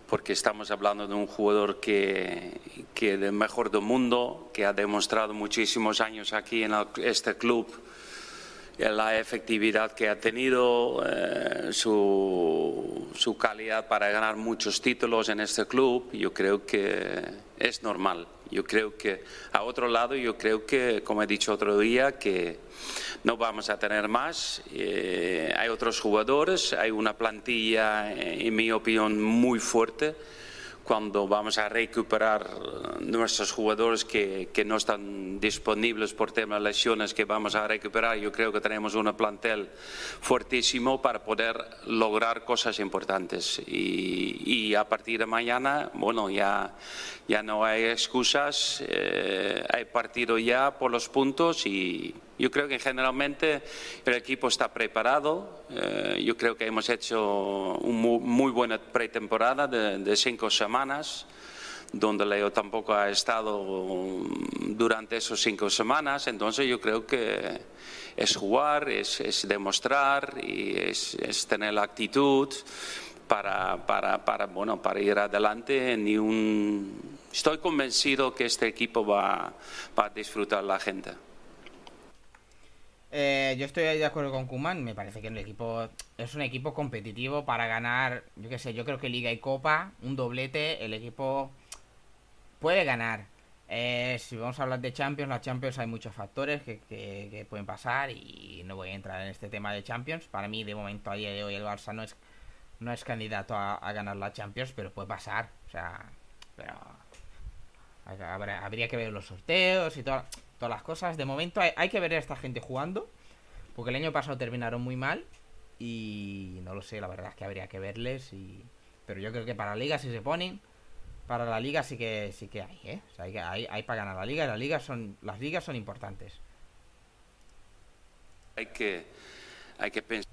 porque estamos hablando de un jugador que, que es mejor del mundo, que ha demostrado muchísimos años aquí en este club la efectividad que ha tenido, eh, su, su, calidad para ganar muchos títulos en este club, yo creo que es normal. Yo creo que, a otro lado, yo creo que, como he dicho otro día, que no vamos a tener más. Eh, hay otros jugadores, hay una plantilla, eh, en mi opinión, muy fuerte cuando vamos a recuperar nuestros jugadores que, que, no están disponibles por temas de lesiones que vamos a recuperar, yo creo que tenemos un plantel fuertísimo para poder lograr cosas importantes. Y, y a partir de mañana, bueno, ya, ya no hay excusas, eh, hay partido ya por los puntos y yo creo que generalmente el equipo está preparado. Eh, yo creo que hemos hecho una muy, buena pretemporada de, cinco semanas, donde Leo tampoco ha estado durante esas cinco semanas. Entonces yo creo que es jugar, es, demostrar y es, tener la actitud para, bueno, para ir adelante. Ni un... Estoy convencido que este equipo va, va a disfrutar la gente. Eh, yo estoy de acuerdo con Kuman. Me parece que el equipo es un equipo competitivo para ganar. Yo qué sé, yo creo que Liga y Copa, un doblete, el equipo puede ganar. Eh, si vamos a hablar de Champions, la Champions hay muchos factores que, pueden pasar y no voy a entrar en este tema de Champions. Para mí, de momento, a hoy, el Barça no es, no es candidato a, ganar la Champions, pero puede pasar. O sea, pero habría, que ver los sorteos y todo todas las cosas. De momento hay, que ver a esta gente jugando. Porque el año pasado terminaron muy mal. Y no lo sé, la verdad es que habría que verles. Y... Pero yo creo que para la liga si se ponen. Para la liga sí que sí que hay, ¿eh? O hay, hay, hay para ganar la liga. Y la liga son, las ligas son importantes. Hay que, hay que pensar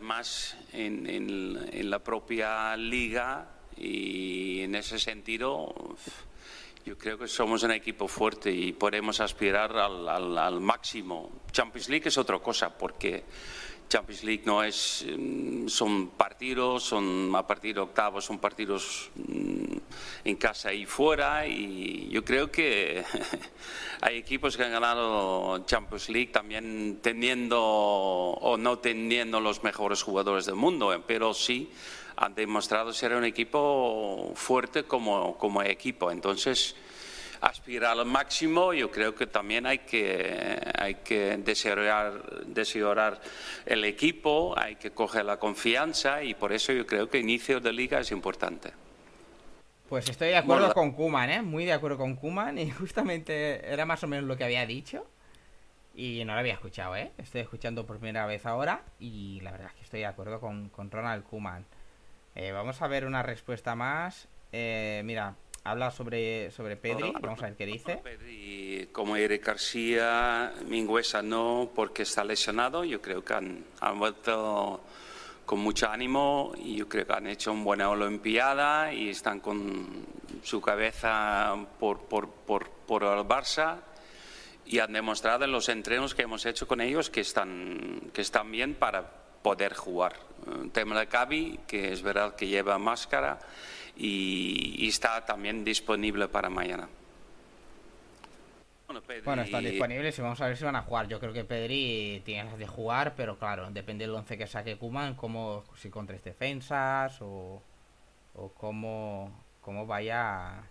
más en, en la propia liga y en ese sentido yo creo que somos un equipo fuerte y podemos aspirar al, máximo. Champions League es otra cosa, porque Champions League no es, mm, son partidos, son a partir de octavos, son partidos mm, en casa y fuera. Y yo creo que hay equipos que han ganado Champions League también teniendo o no teniendo los mejores jugadores del mundo, eh, pero sí han demostrado ser un equipo fuerte como, como equipo. Entonces, aspirar al máximo, yo creo que también hay que, hay que desear, el equipo, hay que coger la confianza y por eso yo creo que inicio de liga es importante. Pues estoy de acuerdo con Kuman, ¿eh? Muy de acuerdo con Kuman y justamente era más o menos lo que había dicho. Y no lo había escuchado, ¿eh? Estoy escuchando por primera vez ahora y la verdad es que estoy de acuerdo con, con Ronald Kuman. Eh, vamos a ver una respuesta más. Eh, mira, habla sobre, sobre Pedri. Vamos a ver qué dice. como Eric García, Mingüesa no, porque está lesionado. Yo creo que han, han vuelto con mucho ánimo y yo creo que han hecho una buena Olimpiada y están con su cabeza por, por, por, por el Barça y han demostrado en los entrenos que hemos hecho con ellos que están, que están bien para poder jugar. Un tema de Cavi, que es verdad que lleva máscara y, está también disponible para mañana. Bueno, están disponibles y vamos a ver si van a jugar. Yo creo que Pedri tiene ganas de jugar, pero claro, depende del once que saque Kuman, como si con tres defensas o, o cómo, cómo vaya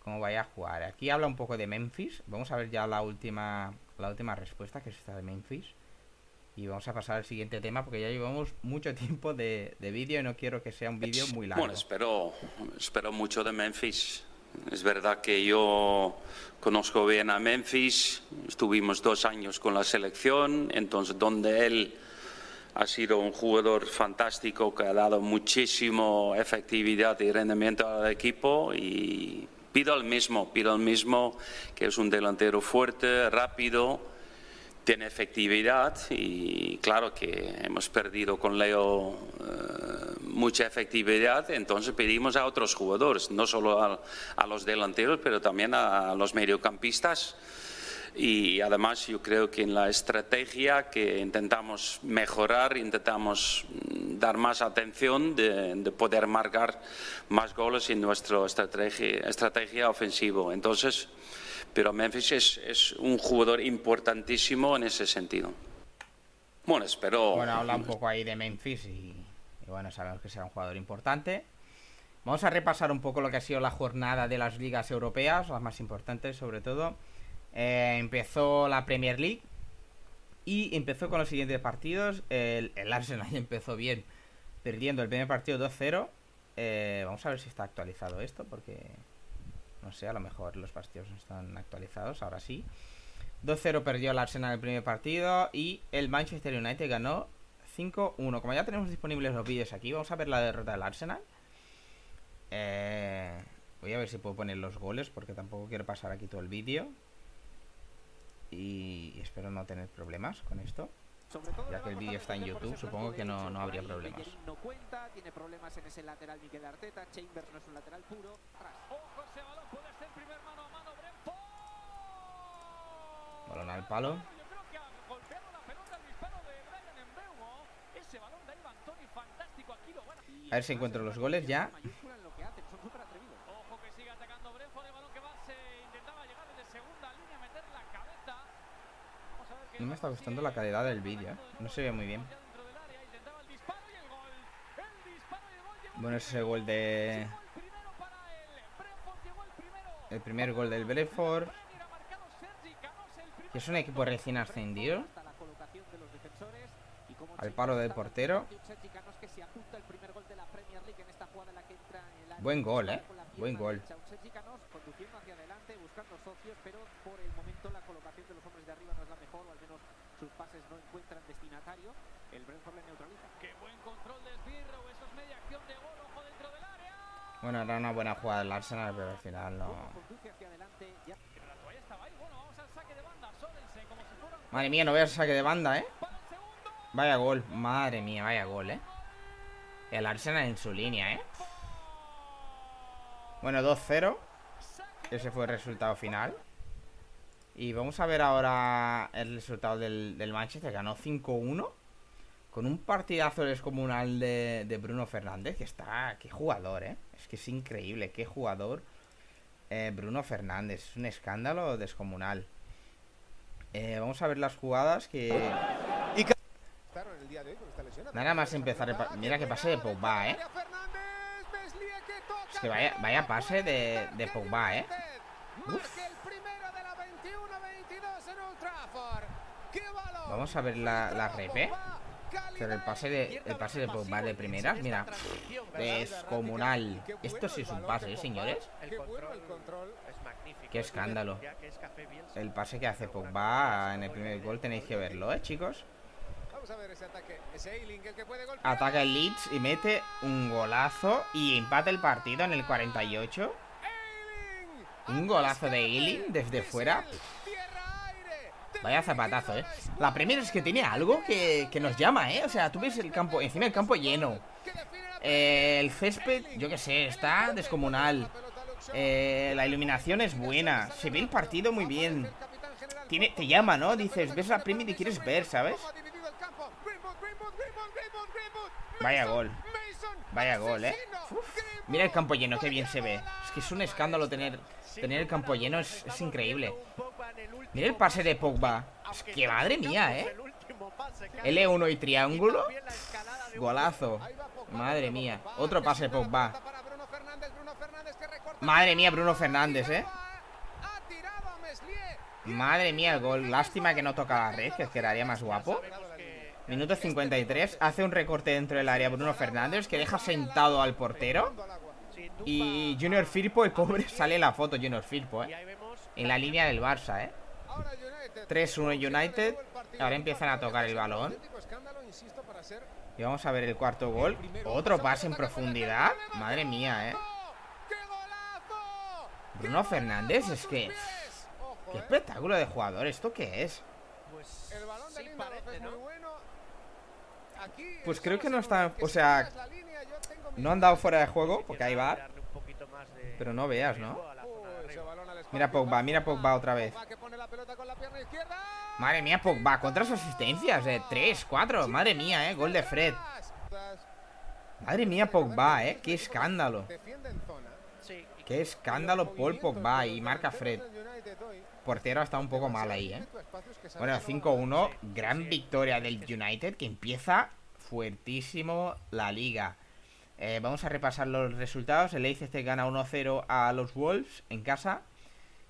cómo vaya a jugar. Aquí habla un poco de Memphis. Vamos a ver ya la última la última respuesta que es esta de Memphis. Y vamos a pasar al siguiente tema porque ya llevamos mucho tiempo de, vídeo y no quiero que sea un vídeo muy largo. Bueno, espero, espero mucho de Memphis. Es verdad que yo conozco bien a Memphis, estuvimos dos años con la selección, entonces donde él ha sido un jugador fantástico que ha dado muchísimo efectividad y rendimiento al equipo y pido al mismo, pido al mismo que es un delantero fuerte, rápido tiene efectividad y claro que hemos perdido con Leo eh, mucha efectividad, entonces pedimos a otros jugadores, no solo a, los delanteros, pero también a los mediocampistas. y además yo creo que en la estrategia que intentamos mejorar, intentamos mm, dar más atención de, poder marcar más goles en nuestra estrategia, estrategia ofensiva. Entonces, pero Memphis es, un jugador importantísimo en ese sentido. Bueno, espero... Bueno, habla un poco ahí de Memphis y, y bueno, sabemos que será un jugador importante. Vamos a repasar un poco lo que ha sido la jornada de las ligas europeas, las más importantes sobre todo. Eh, empezó la Premier League y empezó con los siguientes partidos. El, Arsenal empezó bien, perdiendo el primer partido 2-0. Eh, vamos a ver si está actualizado esto, porque no sé, a lo mejor los partidos no están actualizados, ahora sí. 2-0 perdió el Arsenal el primer partido y el Manchester United ganó 5-1. Como ya tenemos disponibles los vídeos aquí, vamos a ver la derrota del Arsenal. Eh, voy a ver si puedo poner los goles porque tampoco quiero pasar aquí todo el vídeo y espero no tener problemas con esto. Ya que el vídeo está en YouTube, supongo que no, no habría problemas. No cuenta, tiene problemas en ese lateral Miguel Arteta, Chambers no es un lateral puro. Ojo, ese balón puede ser primer mano a mano, Balón al palo. Yo creo que ha golpeado la pelota el disparo de Brian Embeumo. Ese balón de Ivan Tony fantástico aquí lo bueno. A ver si encuentro los goles ya. No me está gustando la calidad del vídeo, ¿eh? No se ve muy bien. Bueno, ese es el gol de... El primer gol del Brentford. Que es un equipo recién ascendido. Al palo del portero. Buen gol, ¿eh? Buen gol. Sus pases no encuentran destinatario. El Brentford le neutraliza. Qué buen control de Sbirro, eso es media acción de gol, ojo dentro del área. Bueno, era una buena jugada del Arsenal, pero al final no. Madre mía, no veas el saque de banda, ¿eh? Vaya gol, madre mía, vaya gol, ¿eh? El Arsenal en su línea, ¿eh? Bueno, 2-0 Ese fue el resultado final y vamos a ver ahora el resultado del, del Manchester. Ganó 5-1. Con un partidazo descomunal de, de Bruno Fernández. Que está. Qué jugador, ¿eh? Es que es increíble. Qué jugador. Eh, Bruno Fernández. Es un escándalo descomunal. Eh, vamos a ver las jugadas que. Nada más empezar. Mira que pase de Pogba, ¿eh? Es que vaya, vaya pase de, de Pogba, ¿eh? Uf. Vamos a ver la, la repe. Pero el pase de el pase de Pogba de primeras, mira, descomunal. Esto sí es un pase, ¿eh, señores. Qué escándalo. El pase que hace Pogba en el primer gol tenéis que verlo, ¿eh, chicos? Ataca el Leeds y mete un golazo y empata el partido en el 48. Un golazo de Eiling desde fuera. Vaya zapatazo, ¿eh? La primera es que tiene algo que, nos llama, ¿eh? O sea, tú ves el campo, encima el campo lleno. Eh, el césped, yo qué sé, está descomunal. Eh, la iluminación es buena. Se ve el partido muy bien. Tiene, te llama, ¿no? Dices, ves la Premier y quieres ver, ¿sabes? Vaya gol. Vaya gol, ¿eh? mira el campo lleno, qué bien se ve. Es que es un escándalo tener, tener el campo lleno, es, es increíble. Mira el pase de Pogba. Es que madre mía, ¿eh? L1 y triángulo. Golazo. Madre mía. Otro pase de Pogba. Madre mía, Bruno Fernández, ¿eh? Madre mía el gol. Lástima que no toca la red, que quedaría más guapo. Minuto 53. Hace un recorte dentro del área Bruno Fernández, que deja sentado al portero. Y Junior Firpo, el pobre, sale la foto Junior Firpo, ¿eh? En la línea del Barça, ¿eh? 3-1 United. Ahora empiezan a tocar el balón. Y vamos a ver el cuarto gol. Otro pase en profundidad. Madre mía, ¿eh? Bruno Fernández, es que... Qué espectáculo de jugador. ¿Esto qué es? Pues creo que no está... O sea... No han dado fuera de juego, porque ahí va. Pero no veas, ¿no? Mira Pogba, mira Pogba otra vez. Madre mía, Pogba, ¿cuántas asistencias? Eh, tres, cuatro, madre mía, eh, gol de Fred. Madre mía, Pogba, eh, qué escándalo. Qué escándalo Paul Pogba y marca Fred. Portero está un poco mal ahí, eh. Bueno, 5-1, gran victoria del United que empieza fuertísimo la liga. Eh, vamos a repasar los resultados. El Leicester gana 1-0 a los Wolves en casa.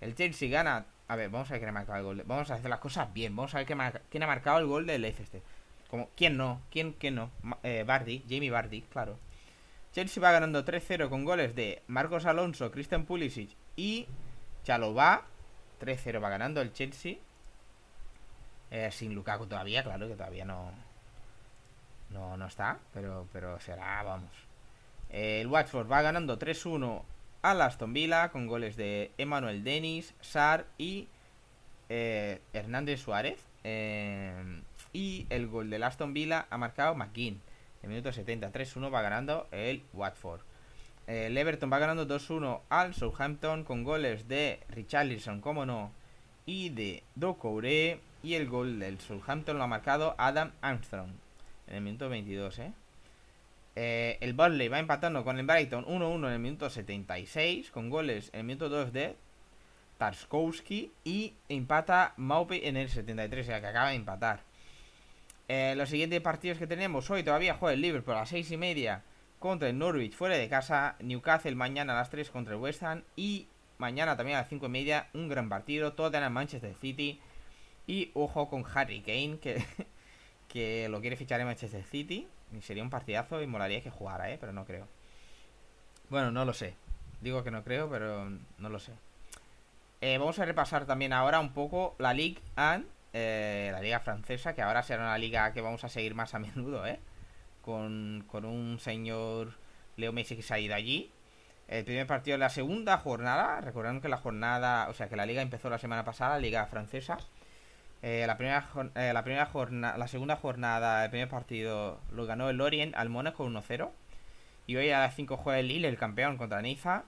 El Chelsea gana. A ver, vamos a ver quién ha marcado el gol. Vamos a hacer las cosas bien. Vamos a ver quién, ha marcado el gol del Leicester. Como, ¿Quién no? ¿Quién, quién no? Eh, Bardi, Jamie Bardi, claro. Chelsea va ganando 3-0 con goles de Marcos Alonso, Christian Pulisic y Chalobah. 3-0 va ganando el Chelsea. Eh, sin Lukaku todavía, claro que todavía no. No, no está, pero, pero será, vamos. el Watford va ganando 3-1 a Aston Villa con goles de Emmanuel Dennis, Sar y eh, Hernández Suárez. Eh, y el gol del Aston Villa ha marcado McGinn. En minuto 70, 3-1 va ganando el Watford. El Everton va ganando 2-1 al Southampton con goles de Richarlison, como no, y de Doucouré. Y el gol del Southampton lo ha marcado Adam Armstrong en el minuto 22, ¿eh? Eh, el Burnley va empatando con el Brighton 1-1 en el minuto 76, con goles en el minuto 2 de Tarskowski y empata Maupe en el 73, o sea que acaba de empatar. Eh, los siguientes partidos que tenemos hoy todavía juega el Liverpool a las 6 y media contra el Norwich fuera de casa, Newcastle mañana a las 3 contra el West Ham y mañana también a las 5 y media un gran partido, Tottenham Manchester City y ojo con Harry Kane que, que lo quiere fichar en Manchester City Sería un partidazo y molaría que jugara, ¿eh? Pero no creo. Bueno, no lo sé. Digo que no creo, pero no lo sé. Eh, vamos a repasar también ahora un poco la Ligue 1, eh, la liga francesa, que ahora será una liga que vamos a seguir más a menudo, ¿eh? Con, un señor Leo Messi que se ha ido allí. El primer partido de la segunda jornada, recordando que la jornada, o sea que la liga empezó la semana pasada, la liga francesa. Eh, la primera, eh, la primera jornada, la segunda jornada, el primer partido lo ganó el Lorient al Mónaco 1-0. Y hoy a las 5 juega el Lille, el campeón contra Niza.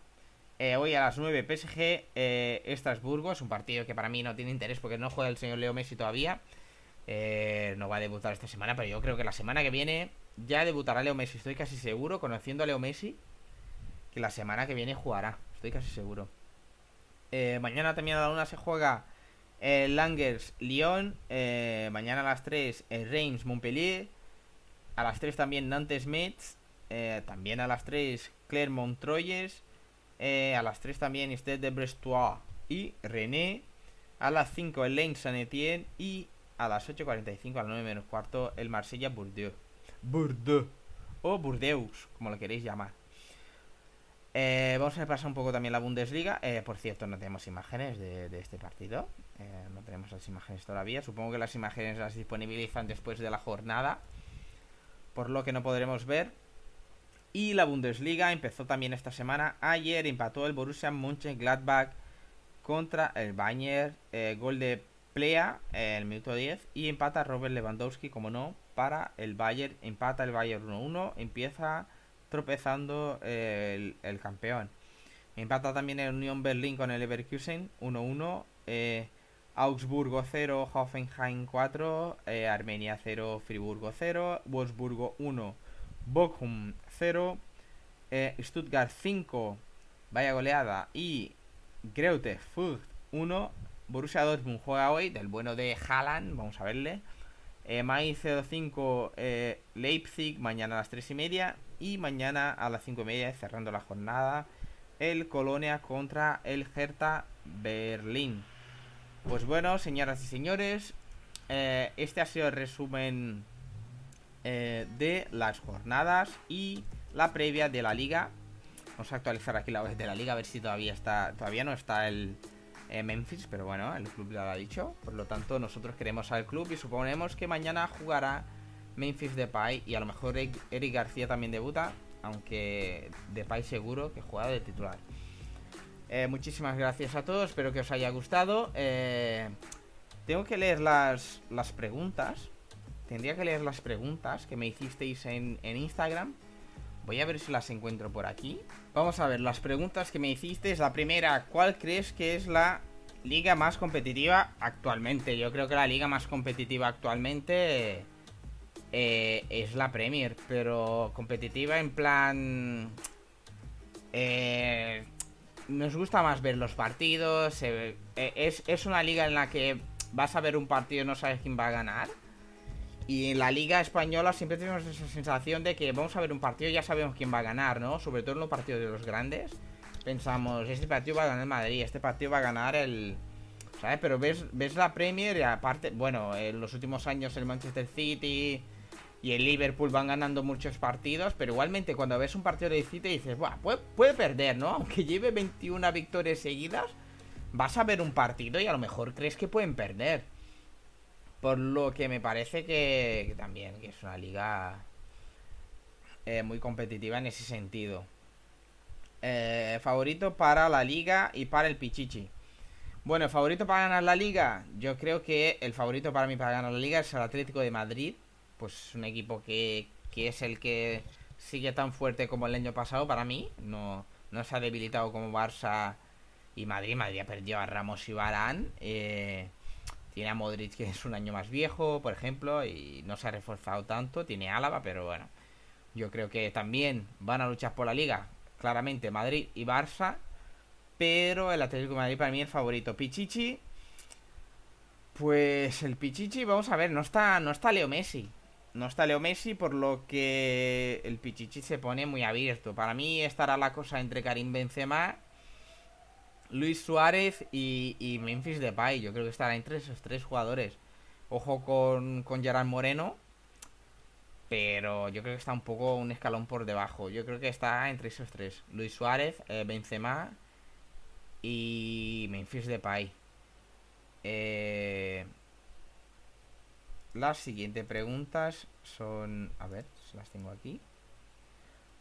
Eh, hoy a las 9 PSG Estrasburgo. Es un partido que para mí no tiene interés porque no juega el señor Leo Messi todavía. no va a debutar esta semana, pero yo creo que la semana que viene ya debutará Leo Messi. Estoy casi seguro, conociendo a Leo Messi, que la semana que viene jugará. Estoy casi seguro. mañana también a la una se juega el Langers Lyon, eh, mañana a las 3 el Reims Montpellier, a las 3 también Nantes Metz, eh, también a las 3 Clermont Troyes, eh, a las 3 también Stade de Brestois y René, a las 5 el Lens Saint Etienne y a las 8.45 a las 9 menos cuarto el Marsella Bordeaux. Bordeaux o Burdeus, como lo queréis llamar. Eh, vamos a repasar un poco también la Bundesliga. Eh, por cierto, no tenemos imágenes de, este partido. Eh, no tenemos las imágenes todavía. Supongo que las imágenes las disponibilizan después de la jornada. Por lo que no podremos ver. Y la Bundesliga empezó también esta semana. Ayer empató el Borussia Mönchengladbach contra el Bayern. gol de Plea en el minuto 10. Y empata Robert Lewandowski, como no, para el Bayern. Empata el Bayern 1-1. Empieza tropezando el, campeón. Empata también el Unión Berlín con el Leverkusen 1-1. Eh, Augsburgo 0, Hoffenheim 4, eh, Armenia 0, Friburgo 0, Wolfsburgo 1, Bochum 0, eh, Stuttgart 5, vaya goleada, y Greuther Fürth 1, Borussia Dortmund juega hoy, del bueno de Haaland, vamos a verle, eh, Mainz 05, eh, Leipzig, mañana a las 3 y media. Y mañana a las 5 y media, cerrando la jornada, el Colonia contra el Hertha Berlín. Pues bueno, señoras y señores, eh, este ha sido el resumen eh, de las jornadas y la previa de la liga. Vamos a actualizar aquí la web de la liga a ver si todavía está, todavía no está el, eh, Memphis, pero bueno, el club lo ha dicho. Por lo tanto, nosotros queremos al club y suponemos que mañana jugará Memphis Depay y a lo mejor Eric García también debuta, aunque Depay seguro que juega de titular. Eh, muchísimas gracias a todos, espero que os haya gustado. Eh, tengo que leer las, las preguntas. Tendría que leer las preguntas que me hicisteis en, en Instagram. Voy a ver si las encuentro por aquí. Vamos a ver, las preguntas que me hiciste. La primera, ¿cuál crees que es la liga más competitiva actualmente? Yo creo que la liga más competitiva actualmente eh, es la Premier, pero competitiva en plan... Eh, nos gusta más ver los partidos. Eh, es, es una liga en la que vas a ver un partido y no sabes quién va a ganar. Y en la Liga Española siempre tenemos esa sensación de que vamos a ver un partido y ya sabemos quién va a ganar, ¿no? Sobre todo en los partidos de los grandes. Pensamos, este partido va a ganar el Madrid, este partido va a ganar el... ¿Sabes? Pero ves, ves la Premier y aparte, bueno, en los últimos años el Manchester City y el Liverpool van ganando muchos partidos, pero igualmente cuando ves un partido de City dices, Buah, puede, puede perder, ¿no? Aunque lleve 21 victorias seguidas, vas a ver un partido y a lo mejor crees que pueden perder. Por lo que me parece que, también que es una liga eh, muy competitiva en ese sentido. Eh, favorito para la liga y para el Pichichi. Bueno, favorito para ganar la liga. Yo creo que el favorito para mí para ganar la liga es el Atlético de Madrid. Pues un equipo que, que es el que sigue tan fuerte como el año pasado para mí. No, no se ha debilitado como Barça y Madrid. Madrid ha perdido a Ramos y Barán. Eh, tiene a Modric, que es un año más viejo, por ejemplo, y no se ha reforzado tanto. Tiene Álava, pero bueno. Yo creo que también van a luchar por la liga. Claramente Madrid y Barça. Pero el Atlético de Madrid para mí es favorito. Pichichi. Pues el Pichichi, vamos a ver, no está, no está Leo Messi. No está Leo Messi, por lo que el Pichichi se pone muy abierto. Para mí estará la cosa entre Karim Benzema Luis Suárez y, Memphis Depay. Yo creo que estará entre esos tres jugadores. Ojo con, con Gerard Moreno. Pero yo creo que está un poco un escalón por debajo. Yo creo que está entre esos tres. Luis Suárez, eh, Benzema y Memphis Depay. Eh, las siguientes preguntas son... A ver, las tengo aquí.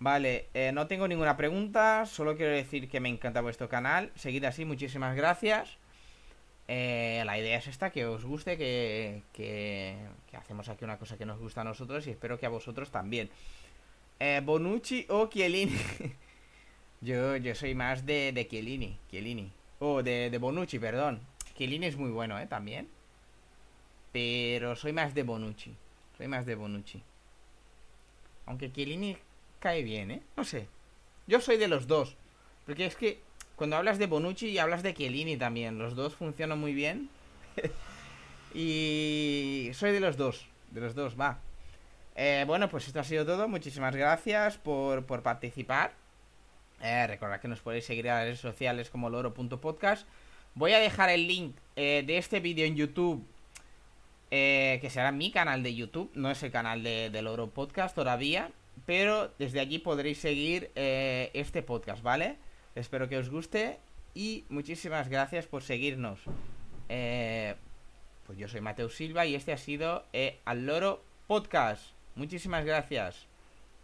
Vale, eh, no tengo ninguna pregunta, solo quiero decir que me encanta vuestro canal. Seguid así, muchísimas gracias. Eh, la idea es esta, que os guste, que, que, hacemos aquí una cosa que nos gusta a nosotros y espero que a vosotros también. Eh, Bonucci o Chiellini. yo, yo soy más de, de Chiellini, Chiellini. Oh, de, de Bonucci, perdón. Chiellini es muy bueno, ¿eh? También. Pero soy más de Bonucci. Soy más de Bonucci. Aunque Chiellini cae bien, ¿eh? No sé. Yo soy de los dos. Porque es que cuando hablas de Bonucci y hablas de Chiellini también. Los dos funcionan muy bien. y soy de los dos. De los dos, va. Eh, bueno, pues esto ha sido todo. Muchísimas gracias por, participar. Eh, recordad que nos podéis seguir en las redes sociales como loro.podcast. Voy a dejar el link eh, de este vídeo en YouTube. que será mi canal de YouTube. No es el canal de, de Loro Podcast todavía. Pero desde allí podréis seguir eh, este podcast, ¿vale? Espero que os guste y muchísimas gracias por seguirnos. Eh, pues yo soy Mateo Silva y este ha sido eh, Al Loro Podcast. Muchísimas gracias.